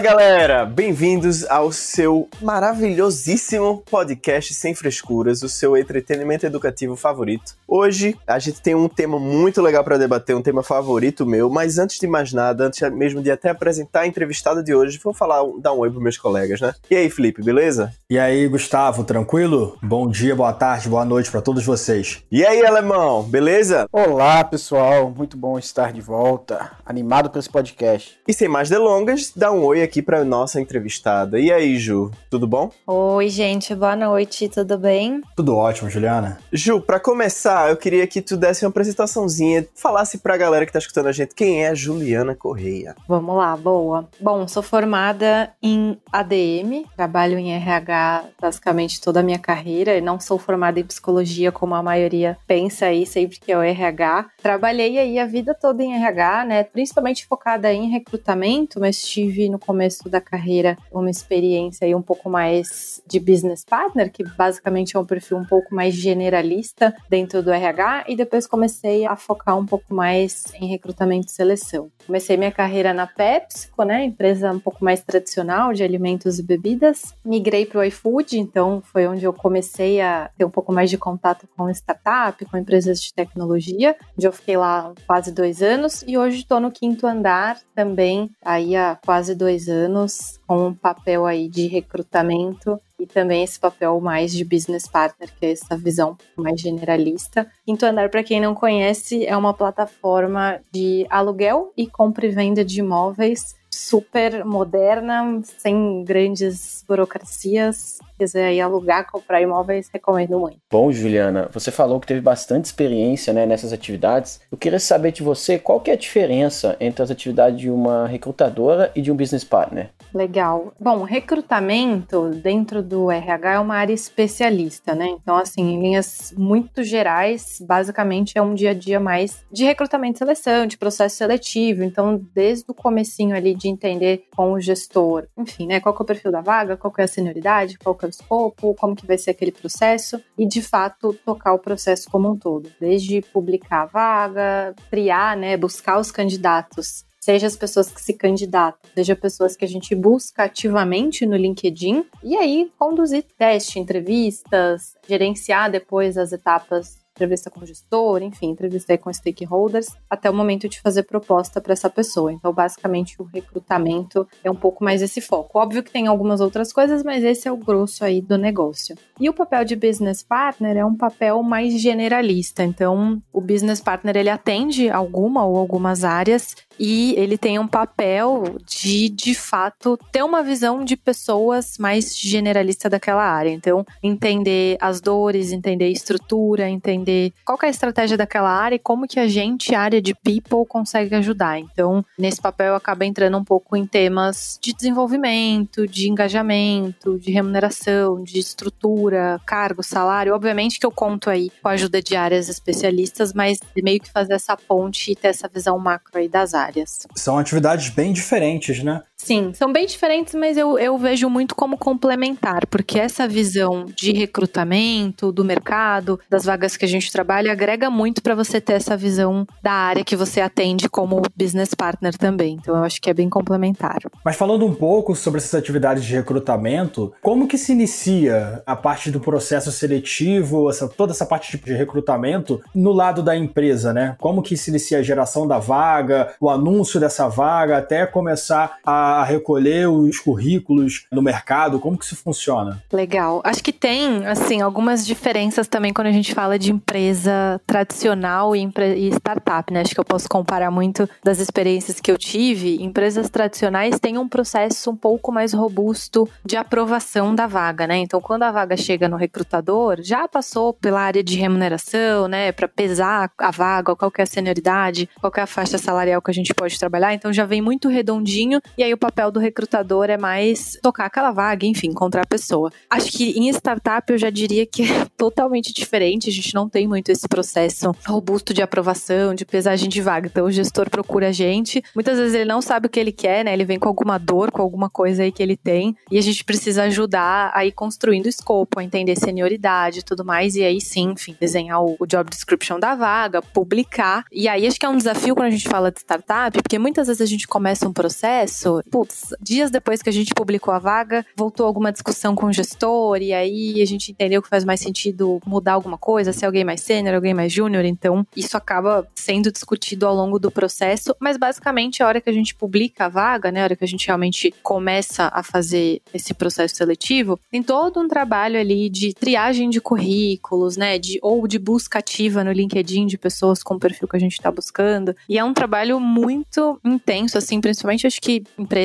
Fala galera, bem-vindos ao seu maravilhosíssimo podcast Sem Frescuras, o seu entretenimento educativo favorito. Hoje a gente tem um tema muito legal para debater, um tema favorito meu, mas antes de mais nada, antes mesmo de até apresentar a entrevistada de hoje, vou falar, dar um oi pros meus colegas, né? E aí, Felipe, beleza? E aí, Gustavo, tranquilo? Bom dia, boa tarde, boa noite para todos vocês. E aí, Alemão, beleza? Olá, pessoal, muito bom estar de volta, animado para esse podcast. E sem mais delongas, dá um um oi aqui para nossa entrevistada. E aí, Ju, tudo bom? Oi, gente, boa noite, tudo bem? Tudo ótimo, Juliana. Ju, para começar, eu queria que tu desse uma apresentaçãozinha, falasse pra galera que tá escutando a gente quem é a Juliana Correia. Vamos lá, boa. Bom, sou formada em ADM, trabalho em RH basicamente toda a minha carreira, e não sou formada em psicologia como a maioria pensa aí sempre que é o RH. Trabalhei aí a vida toda em RH, né, principalmente focada em recrutamento, mas tive no começo da carreira uma experiência aí um pouco mais de business partner, que basicamente é um perfil um pouco mais generalista dentro do RH, e depois comecei a focar um pouco mais em recrutamento e seleção. Comecei minha carreira na PepsiCo, né, empresa um pouco mais tradicional de alimentos e bebidas. Migrei para o iFood, então foi onde eu comecei a ter um pouco mais de contato com startup, com empresas de tecnologia, onde eu fiquei lá quase dois anos e hoje estou no quinto andar também, aí há quase dois anos, com um papel aí de recrutamento e também esse papel mais de business partner, que é essa visão mais generalista. Quinto Andar, para quem não conhece, é uma plataforma de aluguel e compra e venda de imóveis super moderna, sem grandes burocracias. Quiser aí alugar, comprar imóveis, recomendo muito. Bom, Juliana, você falou que teve bastante experiência né, nessas atividades. Eu queria saber de você qual que é a diferença entre as atividades de uma recrutadora e de um business partner. Legal. Bom, recrutamento dentro do RH é uma área especialista, né? Então, assim, em linhas muito gerais, basicamente é um dia a dia mais de recrutamento e seleção, de processo seletivo. Então, desde o comecinho ali de entender com o gestor, enfim, né, qual é o perfil da vaga, qual é a senioridade, qual é o escopo, como que vai ser aquele processo e de fato tocar o processo como um todo, desde publicar a vaga, triar, né, buscar os candidatos seja as pessoas que se candidatam, seja pessoas que a gente busca ativamente no LinkedIn, e aí conduzir teste, entrevistas, gerenciar depois as etapas entrevista com o gestor, enfim, entrevistei com stakeholders, até o momento de fazer proposta para essa pessoa. Então, basicamente, o recrutamento é um pouco mais esse foco. Óbvio que tem algumas outras coisas, mas esse é o grosso aí do negócio. E o papel de business partner é um papel mais generalista. Então, o business partner ele atende alguma ou algumas áreas e ele tem um papel de, de fato, ter uma visão de pessoas mais generalista daquela área. Então, entender as dores, entender estrutura, entender qual é a estratégia daquela área e como que a gente, área de people, consegue ajudar. Então, nesse papel, acaba entrando um pouco em temas de desenvolvimento, de engajamento, de remuneração, de estrutura, cargo, salário. Obviamente que eu conto aí com a ajuda de áreas especialistas, mas meio que fazer essa ponte e ter essa visão macro aí das áreas. São atividades bem diferentes, né? Sim, são bem diferentes, mas eu, eu vejo muito como complementar, porque essa visão de recrutamento, do mercado, das vagas que a gente trabalha, agrega muito para você ter essa visão da área que você atende como business partner também. Então eu acho que é bem complementar. Mas falando um pouco sobre essas atividades de recrutamento, como que se inicia a parte do processo seletivo, essa, toda essa parte de recrutamento no lado da empresa, né? Como que se inicia a geração da vaga, o anúncio dessa vaga, até começar a a recolher os currículos no mercado? Como que isso funciona? Legal. Acho que tem, assim, algumas diferenças também quando a gente fala de empresa tradicional e, e startup, né? Acho que eu posso comparar muito das experiências que eu tive. Empresas tradicionais têm um processo um pouco mais robusto de aprovação da vaga, né? Então, quando a vaga chega no recrutador, já passou pela área de remuneração, né? Para pesar a vaga, qual é a senioridade, qual é a faixa salarial que a gente pode trabalhar. Então, já vem muito redondinho e aí o papel do recrutador é mais tocar aquela vaga, enfim, encontrar a pessoa. Acho que em startup eu já diria que é totalmente diferente, a gente não tem muito esse processo robusto de aprovação, de pesagem de vaga. Então o gestor procura a gente, muitas vezes ele não sabe o que ele quer, né? Ele vem com alguma dor, com alguma coisa aí que ele tem, e a gente precisa ajudar a ir construindo o escopo, a entender senioridade e tudo mais, e aí sim, enfim, desenhar o, o job description da vaga, publicar. E aí acho que é um desafio quando a gente fala de startup, porque muitas vezes a gente começa um processo putz, dias depois que a gente publicou a vaga, voltou alguma discussão com o gestor, e aí a gente entendeu que faz mais sentido mudar alguma coisa, ser alguém mais sênior, alguém mais júnior, então isso acaba sendo discutido ao longo do processo, mas basicamente a hora que a gente publica a vaga, né, a hora que a gente realmente começa a fazer esse processo seletivo, tem todo um trabalho ali de triagem de currículos, né, de ou de busca ativa no LinkedIn de pessoas com o perfil que a gente está buscando, e é um trabalho muito intenso, assim, principalmente acho que empresas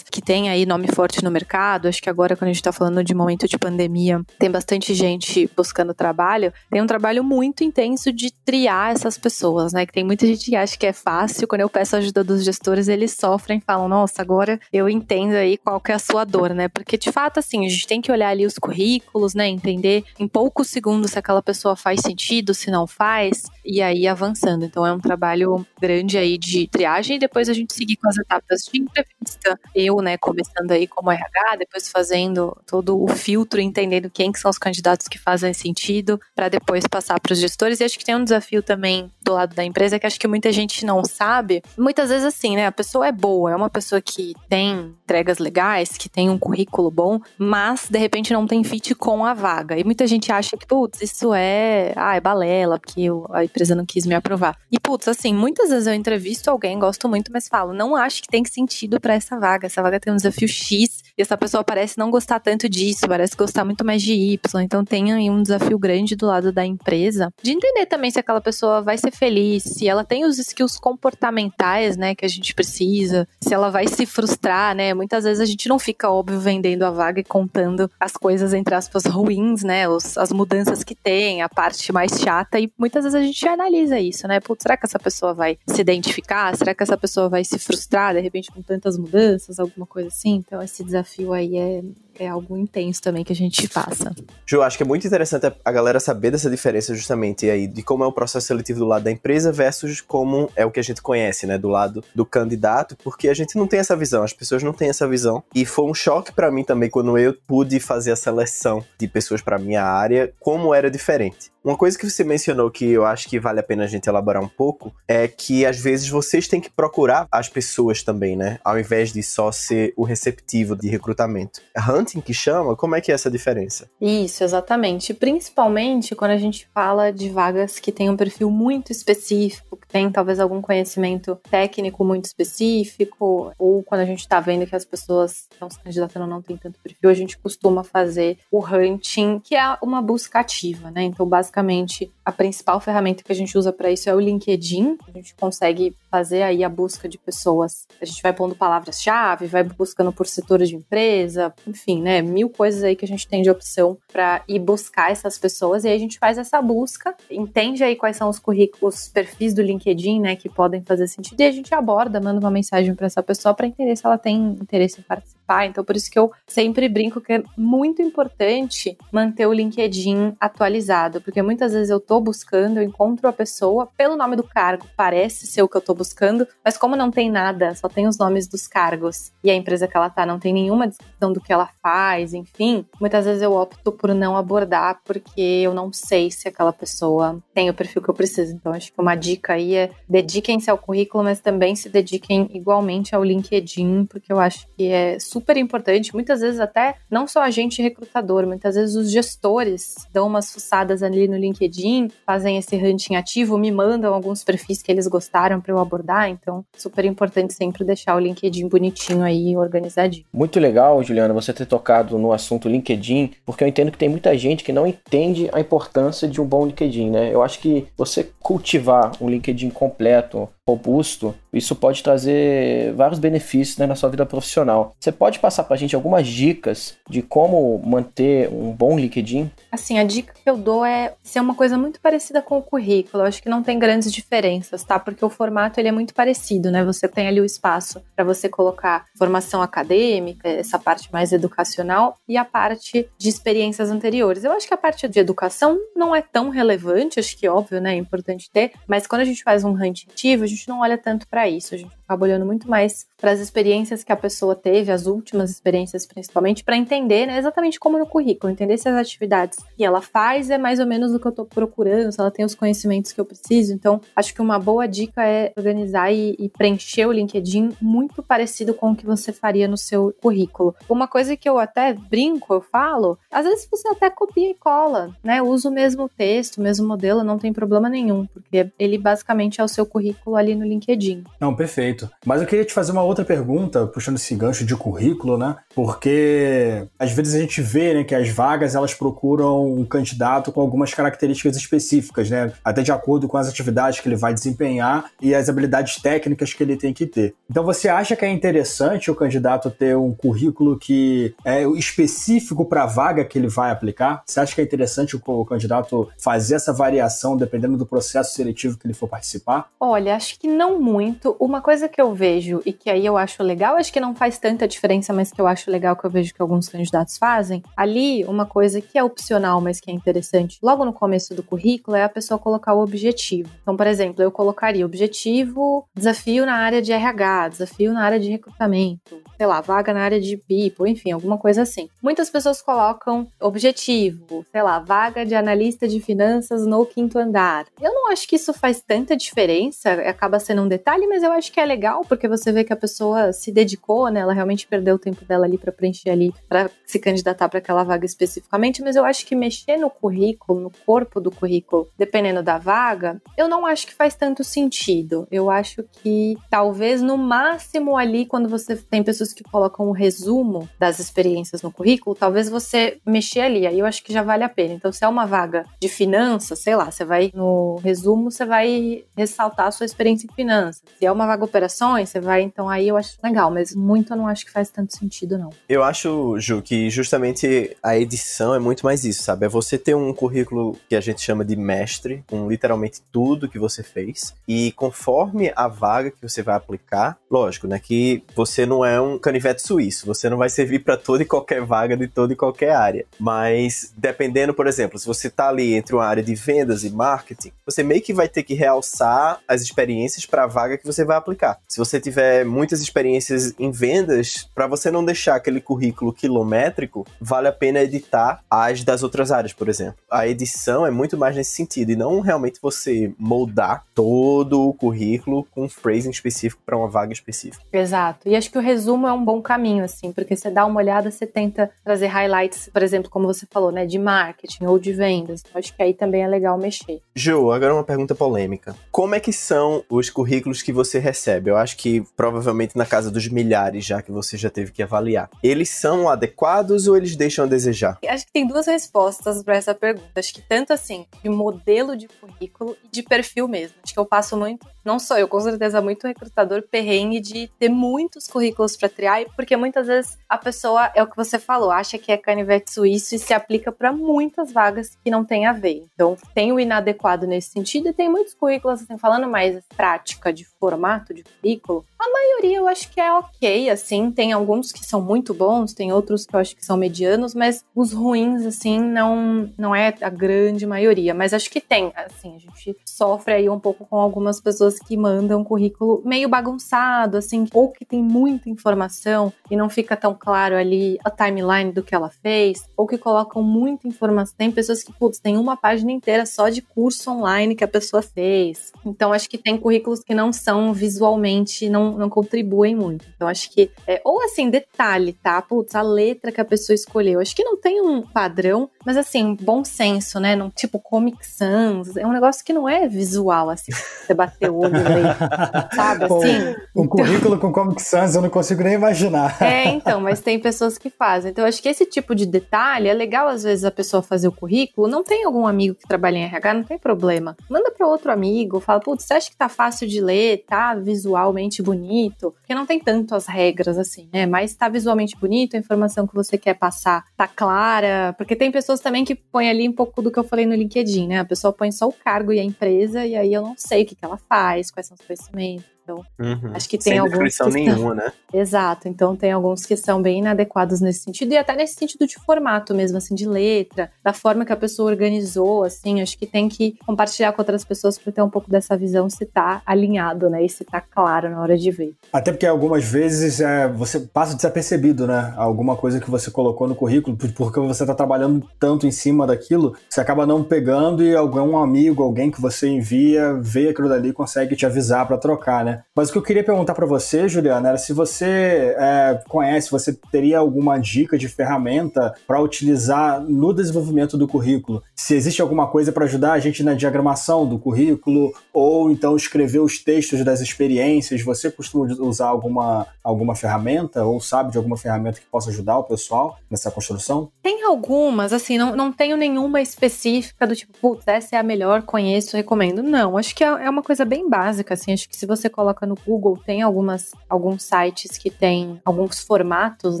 que têm aí nome forte no mercado, acho que agora quando a gente está falando de momento de pandemia, tem bastante gente buscando trabalho, tem um trabalho muito intenso de triar essas pessoas, né, que tem muita gente que acha que é fácil, quando eu peço ajuda dos gestores, eles sofrem, falam, nossa, agora eu entendo aí qual que é a sua dor, né, porque de fato, assim, a gente tem que olhar ali os currículos, né, entender em poucos segundos se aquela pessoa faz sentido, se não faz, e aí avançando. Então é um trabalho grande aí de triagem e depois a gente seguir com as etapas de entrevista. Eu, né, começando aí como RH, depois fazendo todo o filtro, entendendo quem que são os candidatos que fazem sentido, para depois passar para os gestores. E acho que tem um desafio também do lado da empresa que acho que muita gente não sabe. Muitas vezes assim, né, a pessoa é boa, é uma pessoa que tem entregas legais, que tem um currículo bom, mas de repente não tem fit com a vaga. E muita gente acha que, putz, isso é, ah, é balela, porque eu, a empresa não quis me aprovar. E putz, assim, muitas vezes eu entrevisto alguém, gosto muito, mas falo, não acho que tem sentido para essa vaga. Essa vaga tem um desafio X e essa pessoa parece não gostar tanto disso, parece gostar muito mais de Y. Então tem aí um desafio grande do lado da empresa de entender também se aquela pessoa vai ser feliz, se ela tem os skills comportamentais, né, que a gente precisa, se ela vai se frustrar, né? Muitas vezes a gente não fica óbvio vendendo a vaga e contando as coisas entre aspas ruins, né, os, as mudanças que tem, a parte mais chata e muitas vezes a gente analisa isso, né? Putz, será que essa pessoa vai se identificar? Será que essa pessoa vai se frustrar de repente com tantas mudanças, alguma coisa assim? Então esse desafio aí é é algo intenso também que a gente passa. Ju, acho que é muito interessante a galera saber dessa diferença justamente aí de como é o processo seletivo do lado da empresa versus como é o que a gente conhece, né, do lado do candidato, porque a gente não tem essa visão, as pessoas não têm essa visão. E foi um choque para mim também quando eu pude fazer a seleção de pessoas para minha área, como era diferente. Uma coisa que você mencionou que eu acho que vale a pena a gente elaborar um pouco é que às vezes vocês têm que procurar as pessoas também, né? Ao invés de só ser o receptivo de recrutamento. Hunting que chama, como é que é essa diferença? Isso, exatamente. Principalmente quando a gente fala de vagas que têm um perfil muito específico, que tem talvez algum conhecimento técnico muito específico, ou quando a gente está vendo que as pessoas estão se candidatando não têm tanto perfil, a gente costuma fazer o hunting, que é uma busca ativa, né? Então, basicamente basicamente a principal ferramenta que a gente usa para isso é o LinkedIn. A gente consegue fazer aí a busca de pessoas. A gente vai pondo palavras-chave, vai buscando por setores de empresa, enfim, né? Mil coisas aí que a gente tem de opção para ir buscar essas pessoas. E aí a gente faz essa busca, entende aí quais são os currículos, perfis do LinkedIn, né, que podem fazer sentido. E a gente aborda, manda uma mensagem para essa pessoa para entender se ela tem interesse em participar. Então, por isso que eu sempre brinco que é muito importante manter o LinkedIn atualizado, porque muitas vezes eu tô buscando, eu encontro a pessoa pelo nome do cargo, parece ser o que eu tô buscando, mas como não tem nada, só tem os nomes dos cargos e a empresa que ela tá não tem nenhuma descrição do que ela faz, enfim, muitas vezes eu opto por não abordar porque eu não sei se aquela pessoa tem o perfil que eu preciso. Então, acho que uma dica aí é dediquem-se ao currículo, mas também se dediquem igualmente ao LinkedIn, porque eu acho que é super importante. Muitas vezes, até não só a gente recrutador, muitas vezes os gestores dão umas fuçadas ali no LinkedIn, fazem esse hunting ativo, me mandam alguns perfis que eles gostaram para eu abordar. Então, super importante sempre deixar o LinkedIn bonitinho aí, organizadinho. Muito legal, Juliana, você ter tocado no assunto LinkedIn, porque eu entendo que tem muita gente que não entende a importância de um bom LinkedIn, né? Eu acho que você cultivar um LinkedIn completo, robusto, isso pode trazer vários benefícios né, na sua vida profissional. Você pode passar para a gente algumas dicas de como manter um bom LinkedIn? Assim, a dica que eu dou é ser uma coisa muito parecida com o currículo. Eu acho que não tem grandes diferenças, tá? Porque o formato ele é muito parecido, né? Você tem ali o espaço para você colocar formação acadêmica, essa parte mais educacional e a parte de experiências anteriores. Eu acho que a parte de educação não é tão relevante, acho que óbvio, né? É importante ter, mas quando a gente faz um hunt ativo, a gente não olha tanto para para isso. A gente acaba olhando muito mais para as experiências que a pessoa teve, as últimas experiências principalmente, para entender né, exatamente como no currículo, entender se as atividades que ela faz é mais ou menos o que eu estou procurando, se ela tem os conhecimentos que eu preciso. Então, acho que uma boa dica é organizar e, e preencher o LinkedIn muito parecido com o que você faria no seu currículo. Uma coisa que eu até brinco, eu falo, às vezes você até copia e cola, né? Usa o mesmo texto, o mesmo modelo, não tem problema nenhum, porque ele basicamente é o seu currículo ali no LinkedIn. Não, perfeito. Mas eu queria te fazer uma outra pergunta, puxando esse gancho de currículo, né? Porque às vezes a gente vê né, que as vagas elas procuram um candidato com algumas características específicas, né? Até de acordo com as atividades que ele vai desempenhar e as habilidades técnicas que ele tem que ter. Então você acha que é interessante o candidato ter um currículo que é específico para a vaga que ele vai aplicar? Você acha que é interessante o candidato fazer essa variação dependendo do processo seletivo que ele for participar? Olha, acho que não muito. Uma coisa que eu vejo e que aí eu acho legal, acho que não faz tanta diferença, mas que eu acho legal que eu vejo que alguns candidatos fazem, ali uma coisa que é opcional, mas que é interessante, logo no começo do currículo, é a pessoa colocar o objetivo. Então, por exemplo, eu colocaria objetivo, desafio na área de RH, desafio na área de recrutamento, sei lá, vaga na área de people, enfim, alguma coisa assim. Muitas pessoas colocam objetivo, sei lá, vaga de analista de finanças no quinto andar. Eu não acho que isso faz tanta diferença, acaba sendo um detalhe, mas eu acho que é legal porque você vê que a pessoa se dedicou, né? Ela realmente perdeu o tempo dela ali para preencher ali, para se candidatar para aquela vaga especificamente, mas eu acho que mexer no currículo, no corpo do currículo, dependendo da vaga, eu não acho que faz tanto sentido. Eu acho que talvez no máximo ali quando você tem pessoas que colocam o um resumo das experiências no currículo, talvez você mexer ali, aí eu acho que já vale a pena. Então, se é uma vaga de finanças, sei lá, você vai no resumo, você vai ressaltar a sua experiência em finanças. Se é uma vaga operações, você vai, então aí eu acho legal, mas muito eu não acho que faz tanto sentido, não. Eu acho, Ju, que justamente a edição é muito mais isso, sabe? É você ter um currículo que a gente chama de mestre, com literalmente tudo que você fez, e conforme a vaga que você vai aplicar, lógico, né, que você não é um canivete suíço, você não vai servir para toda e qualquer vaga de toda e qualquer área, mas dependendo, por exemplo, se você tá ali entre uma área de vendas e marketing, você meio que vai ter que realçar as experiências para a vaga que você vai aplicar. Se você tiver muitas experiências em vendas, para você não deixar aquele currículo quilométrico, vale a pena editar as das outras áreas, por exemplo. A edição é muito mais nesse sentido e não realmente você moldar todo o currículo com um phrasing específico para uma vaga específica. Exato. E acho que o resumo é um bom caminho assim, porque você dá uma olhada, você tenta trazer highlights, por exemplo, como você falou, né, de marketing ou de vendas. Então, acho que aí também é legal mexer. Jo, agora uma pergunta polêmica. Como é que são os currículos que você recebe? Eu acho que provavelmente na casa dos milhares já que você já teve que avaliar. Eles são adequados ou eles deixam a desejar? Acho que tem duas respostas para essa pergunta. Acho que tanto assim, de modelo de currículo e de perfil mesmo. Acho que eu passo muito, não só eu, com certeza muito recrutador perrengue de ter muitos currículos para triar, porque muitas vezes a pessoa, é o que você falou, acha que é canivete suíço e se aplica para muitas vagas que não tem a ver. Então, tem o inadequado nesse sentido e tem muitos currículos, assim, falando mais prática de formato de currículo, a maioria eu acho que é ok, assim, tem alguns que são muito bons, tem outros que eu acho que são medianos, mas os ruins, assim, não, não é a grande maioria, mas acho que tem, assim, a gente sofre aí um pouco com algumas pessoas que mandam currículo meio bagunçado, assim, ou que tem muita informação e não fica tão claro ali a timeline do que ela fez, ou que colocam muita informação, tem pessoas que, putz, tem uma página inteira só de curso online que a pessoa fez, então acho que tem currículos que não são visualmente, não, não contribuem muito. Então acho que, é, ou assim, detalhe, tá? Putz, a letra que a pessoa escolheu. Acho que não tem um padrão, mas assim, bom senso, né? Num, tipo Comic Sans, é um negócio que não é visual, assim, você bater o olho sabe? Assim. Um, um currículo com Comic Sans eu não consigo nem imaginar. É, então, mas tem pessoas que fazem. Então acho que esse tipo de detalhe é legal, às vezes, a pessoa fazer o currículo. Não tem algum amigo que trabalha em RH, não tem problema. Manda para outro amigo, fala, putz, você acha que tá fácil de ler, tá visualmente bonito? Porque não tem tanto as regras assim, né? Mas tá visualmente bonito, a informação que você quer passar tá clara. Porque tem pessoas também que põem ali um pouco do que eu falei no LinkedIn, né? A pessoa põe só o cargo e a empresa, e aí eu não sei o que, que ela faz, quais são os conhecimentos. Então, Uhum. acho que tem Sem alguns estão- nenhuma, né? Exato, então tem alguns que são bem inadequados nesse sentido, e até nesse sentido de formato mesmo, assim, de letra, da forma que a pessoa organizou, assim, acho que tem que compartilhar com outras pessoas para ter um pouco dessa visão se tá alinhado, né, e se tá claro na hora de ver. Até porque algumas vezes é, você passa desapercebido, né? Alguma coisa que você colocou no currículo, por- porque você está trabalhando tanto em cima daquilo, você acaba não pegando e algum amigo, alguém que você envia, vê aquilo dali e consegue te avisar para trocar, né? Mas o que eu queria perguntar para você, Juliana, era se você é, conhece, você teria alguma dica de ferramenta para utilizar no desenvolvimento do currículo? Se existe alguma coisa para ajudar a gente na diagramação do currículo ou então escrever os textos das experiências, você costuma usar alguma, alguma ferramenta ou sabe de alguma ferramenta que possa ajudar o pessoal nessa construção? Tem algumas, assim, não, não tenho nenhuma específica do tipo, putz, essa é a melhor, conheço, recomendo. Não, acho que é é uma coisa bem básica, assim, acho que se você coloca no Google, tem algumas, alguns sites que tem alguns formatos,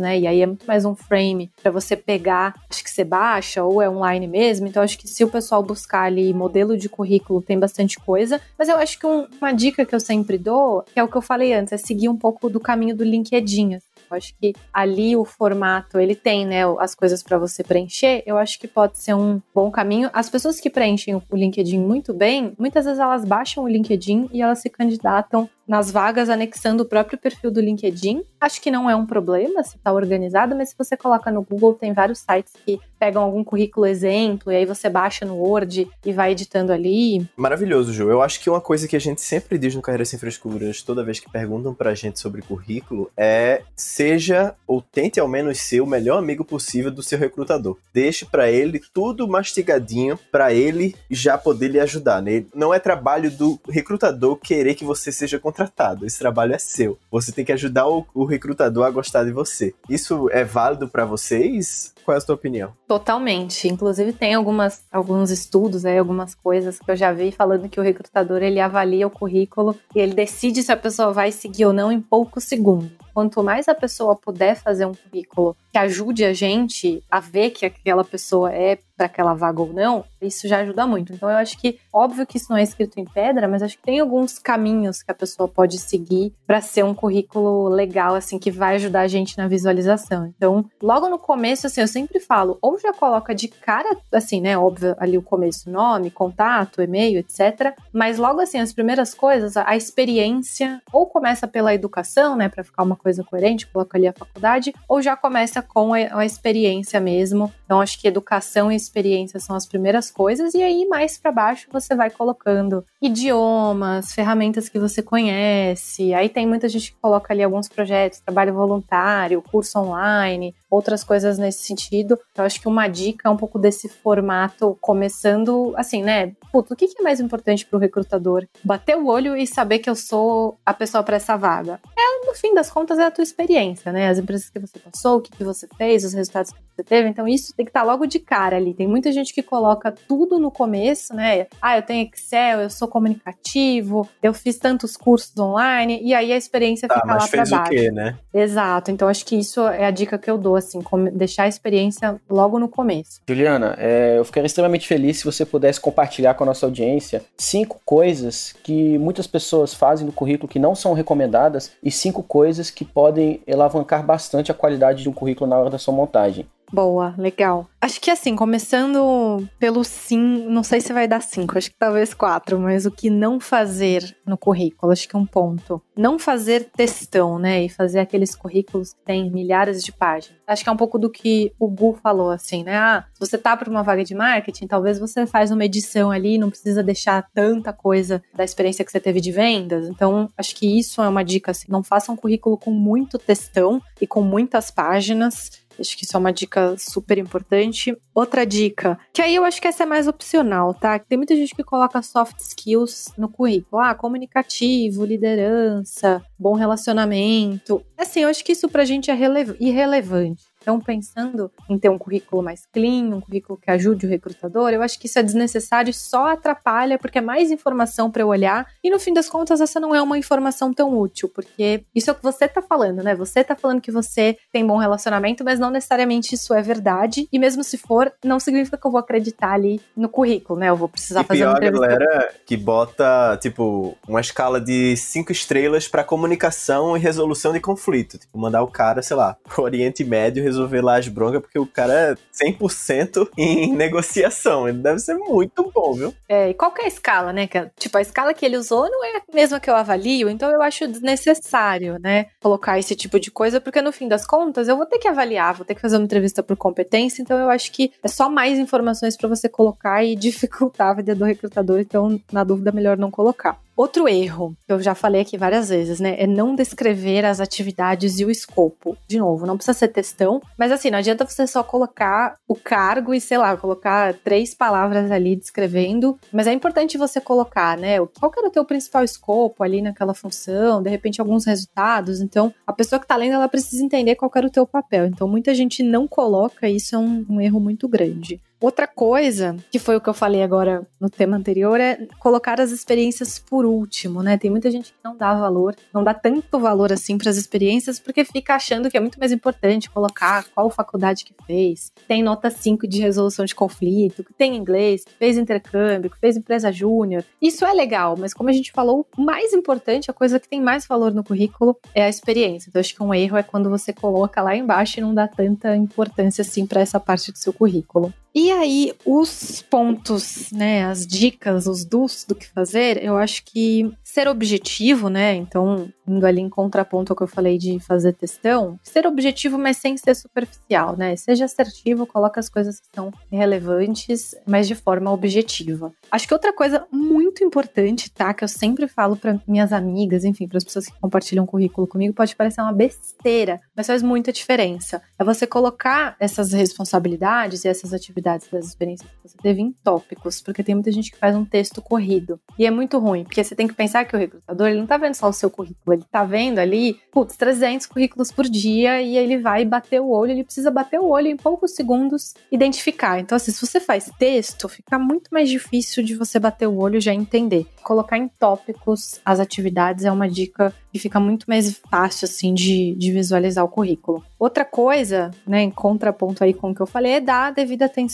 né, e aí é muito mais um frame para você pegar, acho que você baixa ou é online mesmo, então acho que se o pessoal buscar ali modelo de currículo, tem bastante coisa, mas eu acho que um- uma dica que eu sempre dou, que é o que eu falei antes, é seguir um pouco do caminho do LinkedIn, acho que ali o formato, ele tem, né, as coisas para você preencher. Eu acho que pode ser um bom caminho. As pessoas que preenchem o LinkedIn muito bem, muitas vezes elas baixam o LinkedIn e elas se candidatam nas vagas anexando o próprio perfil do LinkedIn. Acho que não é um problema se está organizado, mas se você coloca no Google, tem vários sites que pegam algum currículo exemplo e aí você baixa no Word e vai editando ali. Maravilhoso, Ju. Eu acho que uma coisa que a gente sempre diz no Carreira Sem Frescuras, toda vez que perguntam pra gente sobre currículo, é seja ou tente ao menos ser o melhor amigo possível do seu recrutador. Deixe pra ele tudo mastigadinho pra ele já poder lhe ajudar. Né? Não é trabalho do recrutador querer que você seja contratado. Esse trabalho é seu. Você tem que ajudar o, o recrutador a gostar de você. Isso é válido pra vocês? Qual é a sua opinião? Totalmente. Inclusive tem algumas, alguns estudos aí, algumas coisas que eu já vi falando que o recrutador ele avalia o currículo e ele decide se a pessoa vai seguir ou não em poucos segundos. Quanto mais a pessoa puder fazer um currículo que ajude a gente a ver que aquela pessoa é para aquela vaga ou não, isso já ajuda muito. Então eu acho que óbvio que isso não é escrito em pedra, mas acho que tem alguns caminhos que a pessoa pode seguir para ser um currículo legal assim que vai ajudar a gente na visualização. Então, logo no começo assim, eu sempre falo, ou já coloca de cara assim, né, óbvio ali o começo, nome, contato, e-mail, etc, mas logo assim as primeiras coisas, a experiência ou começa pela educação, né, para ficar uma coisa coerente, coloca ali a faculdade, ou já começa com a, experiência mesmo. Então acho que educação e experiência são as primeiras coisas e aí mais para baixo você vai colocando idiomas, ferramentas que você conhece. Aí tem muita gente que coloca ali alguns projetos, trabalho voluntário, curso online, outras coisas nesse sentido. Eu acho que uma dica é um pouco desse formato começando assim, né? Puta, o que é mais importante para o recrutador? Bater o olho e saber que eu sou a pessoa para essa vaga. No fim das contas, é a tua experiência, né? As empresas que você passou, o que, que você fez, os resultados que você teve. Então, isso tem que estar logo de cara ali. Tem muita gente que coloca tudo no começo, né? Ah, eu tenho Excel, eu sou comunicativo, eu fiz tantos cursos online, e aí a experiência Tá, fica mas lá para fez o baixo. quê, né? Exato. Então, acho que isso é a dica que eu dou, assim, deixar a experiência logo no começo. Juliana, é, eu ficaria extremamente feliz se você pudesse compartilhar com a nossa audiência cinco coisas que muitas pessoas fazem no currículo que não são recomendadas e cinco coisas que podem alavancar bastante a qualidade de um currículo na hora da sua montagem. Boa, legal. Acho que assim, começando pelo sim, não sei se vai dar cinco, acho que talvez quatro, mas o que não fazer no currículo, acho que é um ponto. Não fazer textão, né? E fazer aqueles currículos que tem milhares de páginas. Acho que é um pouco do que o Gu falou, assim, né? Ah, se você tá para uma vaga de marketing, talvez você faz uma edição ali, não precisa deixar tanta coisa da experiência que você teve de vendas. Então, acho que isso é uma dica, assim, não faça um currículo com muito textão e com muitas páginas. Acho que isso é uma dica super importante. Outra dica, que aí eu acho que essa é mais opcional, tá? Tem muita gente que coloca soft skills no currículo. Ah, comunicativo, liderança, bom relacionamento. Assim, eu acho que isso pra gente é rele- irrelevante. Então, pensando em ter um currículo mais clean, um currículo que ajude o recrutador, eu acho que isso é desnecessário e só atrapalha, porque é mais informação para eu olhar. E no fim das contas, essa não é uma informação tão útil, porque isso é o que você tá falando, né? Você tá falando que você tem bom relacionamento, mas não necessariamente isso é verdade. E mesmo se for, não significa que eu vou acreditar ali no currículo, né? Eu vou precisar e fazer pior uma entrevista. a galera que bota, tipo, uma escala de cinco estrelas para comunicação e resolução de conflito. Tipo, mandar o cara, sei lá, pro Oriente Médio resolver lá as broncas, porque o cara é 100% em negociação. Ele deve ser muito bom, viu? É, e qual que é a escala, né? Tipo, a escala que ele usou não é a mesma que eu avalio, então eu acho desnecessário, né? Colocar esse tipo de coisa, porque no fim das contas eu vou ter que avaliar, vou ter que fazer uma entrevista por competência, então eu acho que é só mais informações para você colocar e dificultar a vida do recrutador, então na dúvida melhor não colocar. Outro erro, que eu já falei aqui várias vezes, né, é não descrever as atividades e o escopo. De novo, não precisa ser textão, mas assim, não adianta você só colocar o cargo e, sei lá, colocar três palavras ali descrevendo, mas é importante você colocar, né, qual era o teu principal escopo ali naquela função, de repente alguns resultados. Então, a pessoa que tá lendo, ela precisa entender qual era o teu papel. Então, muita gente não coloca, isso é um, um erro muito grande. Outra coisa, que foi o que eu falei agora no tema anterior, é colocar as experiências por último, né? Tem muita gente que não dá valor, não dá tanto valor assim para as experiências, porque fica achando que é muito mais importante colocar qual faculdade que fez, tem nota 5 de resolução de conflito, que tem inglês, que fez intercâmbio, que fez empresa júnior. Isso é legal, mas como a gente falou, o mais importante, a coisa que tem mais valor no currículo é a experiência. Então, acho que um erro é quando você coloca lá embaixo e não dá tanta importância assim para essa parte do seu currículo. E aí, os pontos, né, as dicas, os dos do que fazer, eu acho que ser objetivo, né, então, indo ali em contraponto ao que eu falei de fazer testão, ser objetivo, mas sem ser superficial, né, seja assertivo, coloca as coisas que são relevantes, mas de forma objetiva. Acho que outra coisa muito importante, tá, que eu sempre falo para minhas amigas, enfim, para as pessoas que compartilham currículo comigo, pode parecer uma besteira, mas faz muita diferença. É você colocar essas responsabilidades e essas atividades das experiências que você teve em tópicos, porque tem muita gente que faz um texto corrido. E é muito ruim, porque você tem que pensar que o recrutador, ele não tá vendo só o seu currículo, ele tá vendo ali, putz, 300 currículos por dia e ele vai bater o olho, ele precisa bater o olho em poucos segundos, identificar. Então, assim, se você faz texto, fica muito mais difícil de você bater o olho e já entender. Colocar em tópicos as atividades é uma dica que fica muito mais fácil, assim, de, de visualizar o currículo. Outra coisa, né, em contraponto aí com o que eu falei, é dar devida atenção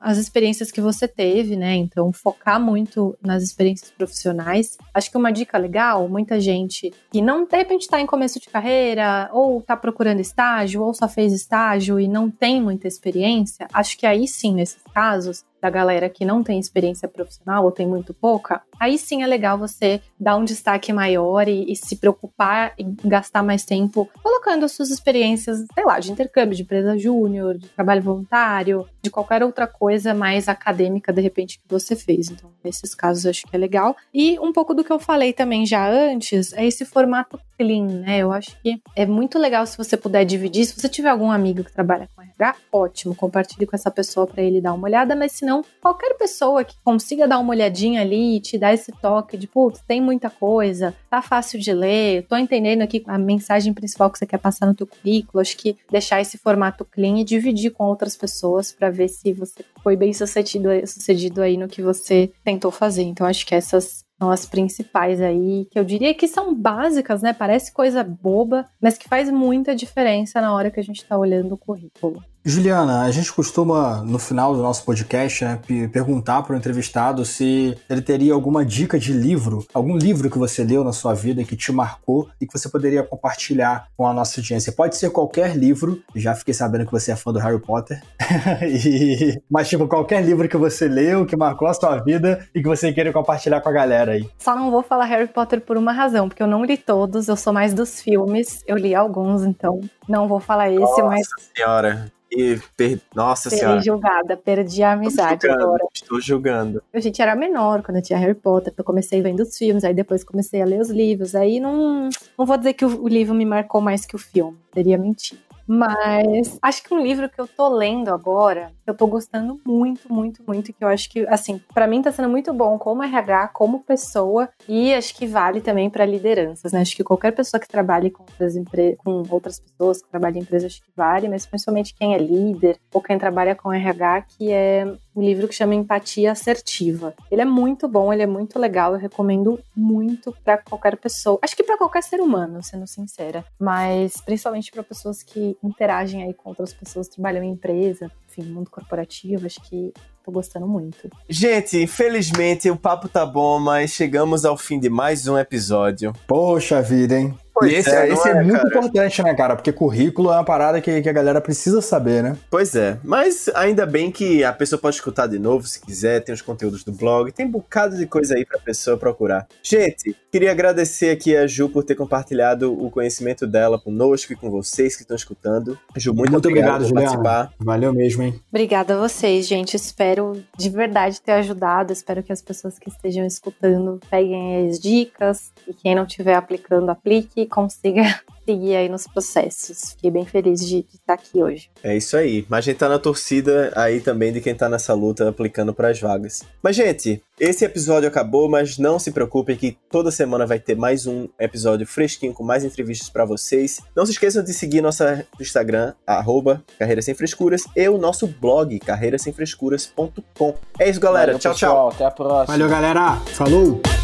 às experiências que você teve, né? Então, focar muito nas experiências profissionais. Acho que uma dica legal, muita gente que não, de repente, está em começo de carreira, ou está procurando estágio, ou só fez estágio e não tem muita experiência, acho que aí sim, nesses casos, da galera que não tem experiência profissional ou tem muito pouca, aí sim é legal você dar um destaque maior e, e, se preocupar e gastar mais tempo colocando as suas experiências, sei lá, de intercâmbio, de empresa júnior, de trabalho voluntário, de qualquer outra coisa mais acadêmica, de repente, que você fez. Então, nesses casos, acho que é legal. E um pouco do que eu falei também já antes, é esse formato clean, né? Eu acho que é muito legal se você puder dividir. Se você tiver algum amigo que trabalha com RH, ótimo, compartilhe com essa pessoa para ele dar uma olhada, mas se não, qualquer pessoa que consiga dar uma olhadinha ali e te dar esse toque de, putz, tem muita coisa, tá fácil de ler, tô entendendo aqui a mensagem principal que você quer passar no teu currículo, acho que deixar esse formato clean e dividir com outras pessoas para ver se você foi bem sucedido, sucedido aí no que você tentou fazer. Então, acho que essas são as principais aí, que eu diria que são básicas, né? Parece coisa boba, mas que faz muita diferença na hora que a gente está olhando o currículo. Juliana, a gente costuma, no final do nosso podcast, né, perguntar para o entrevistado se ele teria alguma dica de livro, algum livro que você leu na sua vida que te marcou e que você poderia compartilhar com a nossa audiência. Pode ser qualquer livro, já fiquei sabendo que você é fã do Harry Potter, e... mas tipo, qualquer livro que você leu, que marcou a sua vida e que você queira compartilhar com a galera aí. Só não vou falar Harry Potter por uma razão, porque eu não li todos, eu sou mais dos filmes, eu li alguns, então não vou falar esse, Nossa mas... senhora, e per... Nossa Serei senhora. julgada, perdi a amizade estou julgando, agora. Estou julgando. A gente era menor quando eu tinha Harry Potter, eu comecei vendo os filmes, aí depois comecei a ler os livros. Aí não, não vou dizer que o, o livro me marcou mais que o filme, seria mentir. Mas acho que um livro que eu tô lendo agora, eu tô gostando muito, muito, muito, que eu acho que, assim, para mim tá sendo muito bom como RH, como pessoa, e acho que vale também para lideranças, né? Acho que qualquer pessoa que trabalhe com outras, com outras pessoas, que trabalhe em empresas, acho que vale, mas principalmente quem é líder ou quem trabalha com RH, que é um livro que chama Empatia Assertiva. Ele é muito bom, ele é muito legal, eu recomendo muito para qualquer pessoa. Acho que para qualquer ser humano, sendo sincera, mas principalmente para pessoas que interagem aí com outras pessoas, trabalham em empresa, enfim, mundo corporativo, acho que tô gostando muito. Gente, infelizmente o papo tá bom, mas chegamos ao fim de mais um episódio. Poxa vida, hein? Pois e esse é, esse é, é muito cara? importante, né, cara? Porque currículo é uma parada que, que, a galera precisa saber, né? Pois é. Mas ainda bem que a pessoa pode escutar de novo se quiser, tem os conteúdos do blog, tem um bocado de coisa aí pra pessoa procurar. Gente, queria agradecer aqui a Ju por ter compartilhado o conhecimento dela conosco e com vocês que estão escutando. Ju, muito, muito obrigado, obrigado por participar. Valeu mesmo, hein? Obrigada a vocês, gente. Espero de verdade ter ajudado. Espero que as pessoas que estejam escutando peguem as dicas e quem não estiver aplicando, aplique consiga seguir aí nos processos. Fiquei bem feliz de, de, estar aqui hoje. É isso aí. Mas a gente tá na torcida aí também de quem tá nessa luta aplicando para as vagas. Mas, gente, esse episódio acabou, mas não se preocupem que toda semana vai ter mais um episódio fresquinho com mais entrevistas para vocês. Não se esqueçam de seguir nosso Instagram, arroba Carreira Sem Frescuras, e o nosso blog, carreirasemfrescuras.com. É isso, galera. Valeu, tchau, pessoal. tchau. Até a próxima. Valeu, galera. Falou!